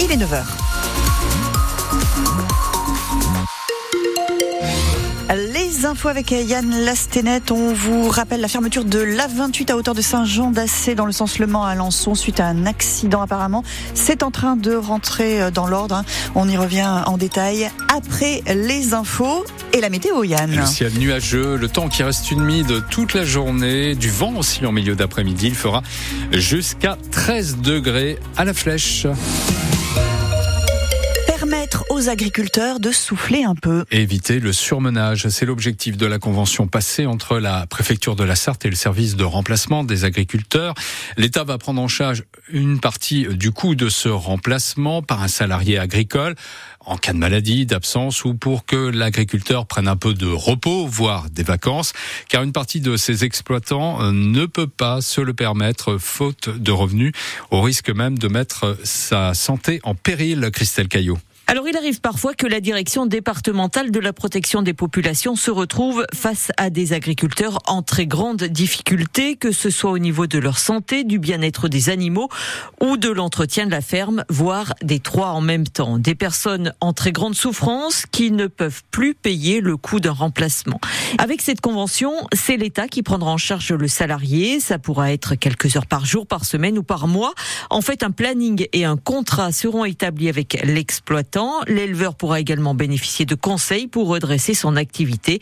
il est 9h. Les infos avec Yann Lastenet. On vous rappelle la fermeture de l'A28 à hauteur de Saint-Jean d'Assé dans le sens Le Mans à Alençon suite à un accident apparemment. C'est en train de rentrer dans l'ordre. hein. On y revient en détail après les infos et la météo Yann. Le ciel nuageux, le temps qui reste humide toute la journée, du vent aussi en milieu d'après-midi. Il fera jusqu'à 13 degrés à la flèche. Permettre aux agriculteurs de souffler un peu. Éviter le surmenage, c'est l'objectif de la convention passée entre la préfecture de la Sarthe et le service de remplacement des agriculteurs. L'État va prendre en charge une partie du coût de ce remplacement par un salarié agricole en cas de maladie, d'absence ou pour que l'agriculteur prenne un peu de repos, voire des vacances, car une partie de ses exploitants euh, ne peut pas se le permettre faute de revenus, au risque même de mettre sa santé en péril, Christelle Caillot. Alors il arrive parfois que la direction départementale de la protection des populations se retrouve face à des agriculteurs en très grande difficulté, que ce soit au niveau de leur santé, du bien-être des animaux ou de l'entretien de la ferme, voire des trois en même temps. Des personnes en très grande souffrance qui ne peuvent plus payer le coût d'un remplacement. Avec cette convention, c'est l'État qui prendra en charge le salarié. Ça pourra être quelques heures par jour, par semaine ou par mois. En fait, un planning et un contrat seront établis avec l'exploitant. L'éleveur pourra également bénéficier de conseils pour redresser son activité.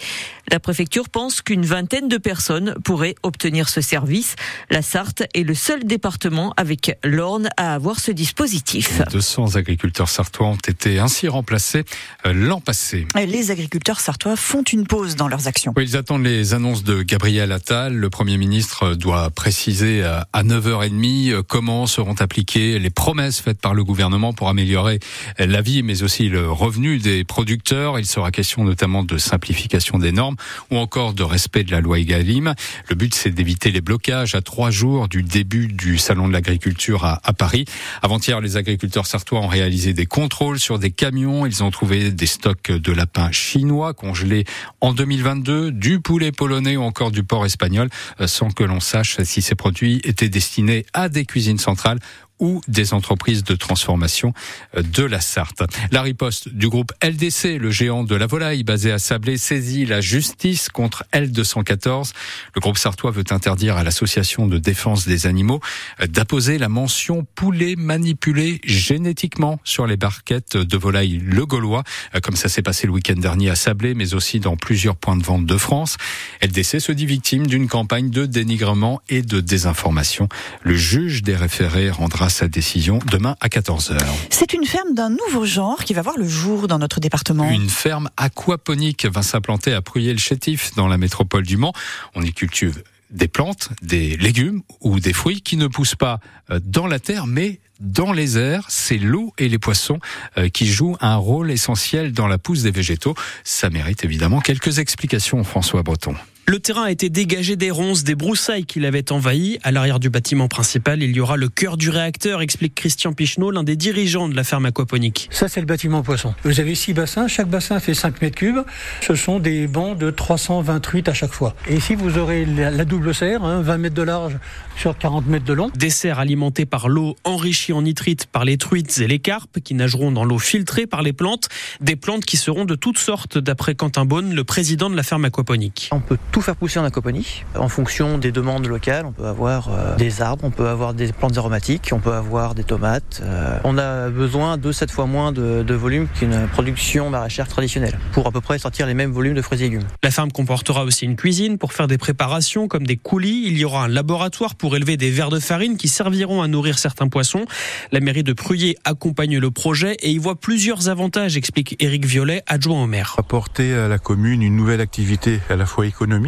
La préfecture pense qu'une vingtaine de personnes pourraient obtenir ce service. La Sarthe est le seul département avec l'Orne à avoir ce dispositif. 200 agriculteurs sartois ont été ainsi remplacés euh, l'an passé. Les agriculteurs sartois font une pause dans leurs actions. Oui, ils attendent les annonces de Gabriel Attal. Le Premier ministre doit préciser euh, à 9h30 euh, comment seront appliquées les promesses faites par le gouvernement pour améliorer la vie, mais aussi le revenu des producteurs. Il sera question notamment de simplification des normes ou encore de respect de la loi Egalim. Le but, c'est d'éviter les blocages à trois jours du début du salon de l'agriculture à, à Paris. Avant-hier, les agriculteurs sartois ont réalisé des contrôles sur des camions. Ils ont trouvé des stocks de lapins chinois congelés en 2022, du poulet polonais ou encore du porc espagnol, euh, sans que l'on sache si ces produits étaient destinés à des cuisines centrales ou des entreprises de transformation euh, de la Sarthe. La riposte du groupe LDC, le géant de la volaille basé à Sablé, saisit la justice contre L214. Le groupe sartois veut interdire à l'association de défense des animaux euh, d'apposer la mention poulet manipulé génétiquement sur les barquettes de volaille le Gaulois, euh, comme ça s'est passé le week-end dernier à Sablé, mais aussi dans plusieurs points de vente de France. LDC se dit victime d'une campagne de dénigrement et de désinformation. Le juge des référés rendra sa décision demain à 14h. C'est une ferme d'un nouveau genre qui va voir le jour dans notre département. Une ferme aquaponique va s'implanter à Pruyé-le-Chétif dans la métropole du Mans. On y cultive des plantes, des légumes ou des fruits qui ne poussent pas euh, dans la terre mais dans les airs, c'est l'eau et les poissons euh, qui jouent un rôle essentiel dans la pousse des végétaux. Ça mérite évidemment quelques explications, François Breton. Le terrain a été dégagé des ronces, des broussailles qui l'avaient envahi. À l'arrière du bâtiment principal, il y aura le cœur du réacteur, explique Christian Picheneau, l'un des dirigeants de la ferme aquaponique. Ça, c'est le bâtiment poisson. Vous avez six bassins, chaque bassin fait 5 mètres cubes. Ce sont des bancs de 320 truites à chaque fois. Et ici, vous aurez la, la double serre, hein, 20 mètres de large sur 40 mètres de long. Des serres alimentées par l'eau enrichie en nitrite par les truites et les carpes qui nageront dans l'eau filtrée par les plantes. Des plantes qui seront de toutes sortes, d'après Quentin Beaune, le président de la ferme aquaponique. On peut tout faire pousser en aquaponie. En fonction des demandes locales, on peut avoir euh, des arbres, on peut avoir des plantes aromatiques, on peut avoir des tomates. Euh, on a besoin de 7 fois moins de, de volume qu'une production maraîchère traditionnelle pour à peu près sortir les mêmes volumes de fruits et légumes. La ferme comportera aussi une cuisine pour faire des préparations comme des coulis. Il y aura un laboratoire pour élever des vers de farine qui serviront à nourrir certains poissons. La mairie de Pruyé accompagne le projet et y voit plusieurs avantages, explique Éric Violet, adjoint au maire. Apporter à la commune une nouvelle activité à la fois économique,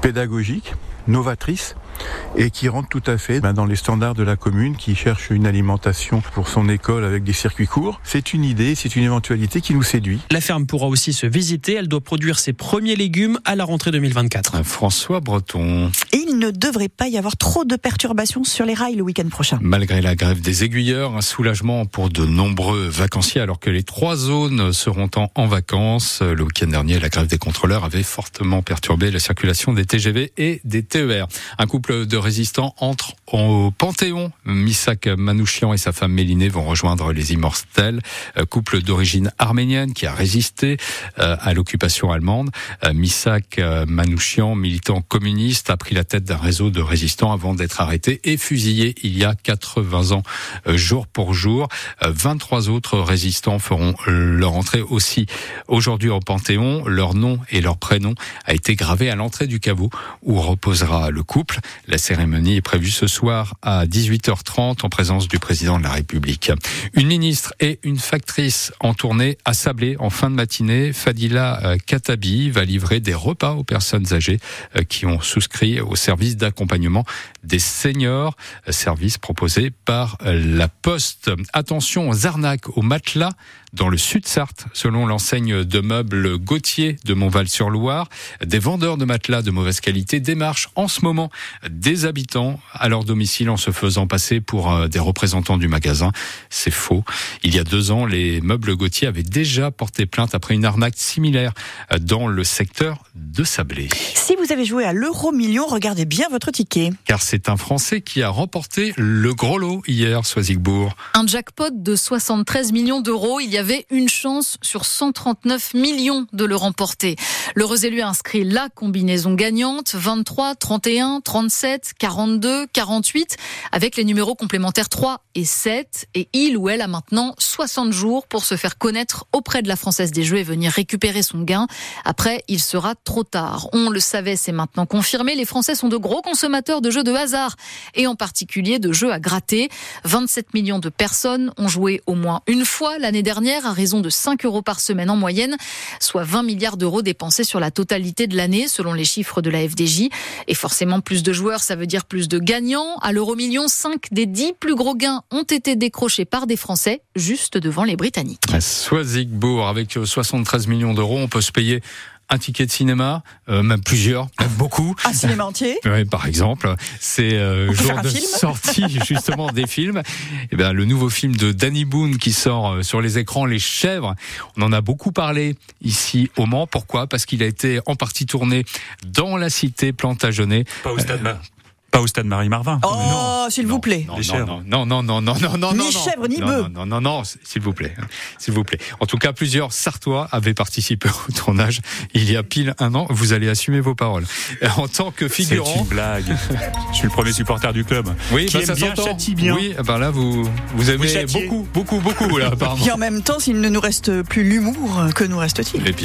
pédagogique, novatrice et qui rentre tout à fait ben, dans les standards de la commune qui cherche une alimentation pour son école avec des circuits courts. C'est une idée, c'est une éventualité qui nous séduit. La ferme pourra aussi se visiter. Elle doit produire ses premiers légumes à la rentrée 2024. François Breton. Il ne devrait pas y avoir trop de perturbations sur les rails le week-end prochain. Malgré la grève des aiguilleurs, un soulagement pour de nombreux vacanciers alors que les trois zones seront en, en vacances. Le week-end dernier, la grève des contrôleurs avait fortement perturbé la circulation des TGV et des TER. Un coup couple de résistants entre au Panthéon. Misak Manouchian et sa femme Mélinée vont rejoindre les Immortels, couple d'origine arménienne qui a résisté à l'occupation allemande. Misak Manouchian, militant communiste, a pris la tête d'un réseau de résistants avant d'être arrêté et fusillé il y a 80 ans, jour pour jour. 23 autres résistants feront leur entrée aussi aujourd'hui au Panthéon. Leur nom et leur prénom a été gravé à l'entrée du caveau où reposera le couple. La cérémonie est prévue ce soir à 18h30 en présence du président de la République. Une ministre et une factrice en tournée à Sablé en fin de matinée. Fadila euh, Katabi va livrer des repas aux personnes âgées euh, qui ont souscrit au service d'accompagnement des seniors, euh, service proposé par la Poste. Attention aux arnaques aux matelas dans le sud-Sarthe, selon l'enseigne de meubles Gauthier de Montval-sur-Loire. Des vendeurs de matelas de mauvaise qualité démarchent en ce moment des habitants à leur domicile en se faisant passer pour euh, des représentants du magasin. C'est faux. Il y a deux ans, les meubles Gauthier avaient déjà porté plainte après une arnaque similaire euh, dans le secteur de Sablé. Si vous avez joué à l'euro million, regardez bien votre ticket. Car c'est un Français qui a remporté le gros lot hier, Soisigbourg. Un jackpot de 73 millions d'euros. Il y avait une chance sur 139 millions de le remporter. L'heureux élu a inscrit la combinaison gagnante 23, 31, 37, 42, 48 avec les numéros complémentaires 3 et 7 et il ou elle a maintenant 60 jours pour se faire connaître auprès de la Française des Jeux et venir récupérer son gain. Après, il sera trop tard. On le savait, c'est maintenant confirmé. Les Français sont de gros consommateurs de jeux de hasard et en particulier de jeux à gratter. 27 millions de personnes ont joué au moins une fois l'année dernière à raison de 5 euros par semaine en moyenne, soit 20 milliards d'euros dépensés sur la totalité de l'année, selon les chiffres de la FDJ. Et forcément, plus de joueurs, ça veut dire plus de gagnants. À l'euro million, 5 des 10 plus gros gains ont été décrochés par des Français, juste devant les Britanniques. Avec 73 millions d'euros, on peut se payer un ticket de cinéma, euh, même plusieurs, même beaucoup. Un cinéma entier Oui, par exemple. C'est euh, jour de sortie justement des films. Et eh bien, le nouveau film de Danny Boone qui sort euh, sur les écrans, Les Chèvres. On en a beaucoup parlé ici au Mans. Pourquoi? Parce qu'il a été en partie tourné dans la cité Plantagenet. Pas au Stade pas au stade Marie-Marvin. Oh, s'il vous plaît. Non, non, non, non, non, non, non, Ni chèvre, ni bœuf. Non, non, non, s'il vous plaît. S'il vous plaît. En tout cas, plusieurs Sartois avaient participé au tournage il y a pile un an. Vous allez assumer vos paroles. En tant que figurant. C'est une blague. Je suis le premier supporter du club. Oui, qui bah, aime ça bien, bien. Oui, ben là, vous, vous aimez beaucoup, beaucoup, beaucoup, là, apparemment. Et en même temps, s'il ne nous reste plus l'humour, que nous reste-t-il?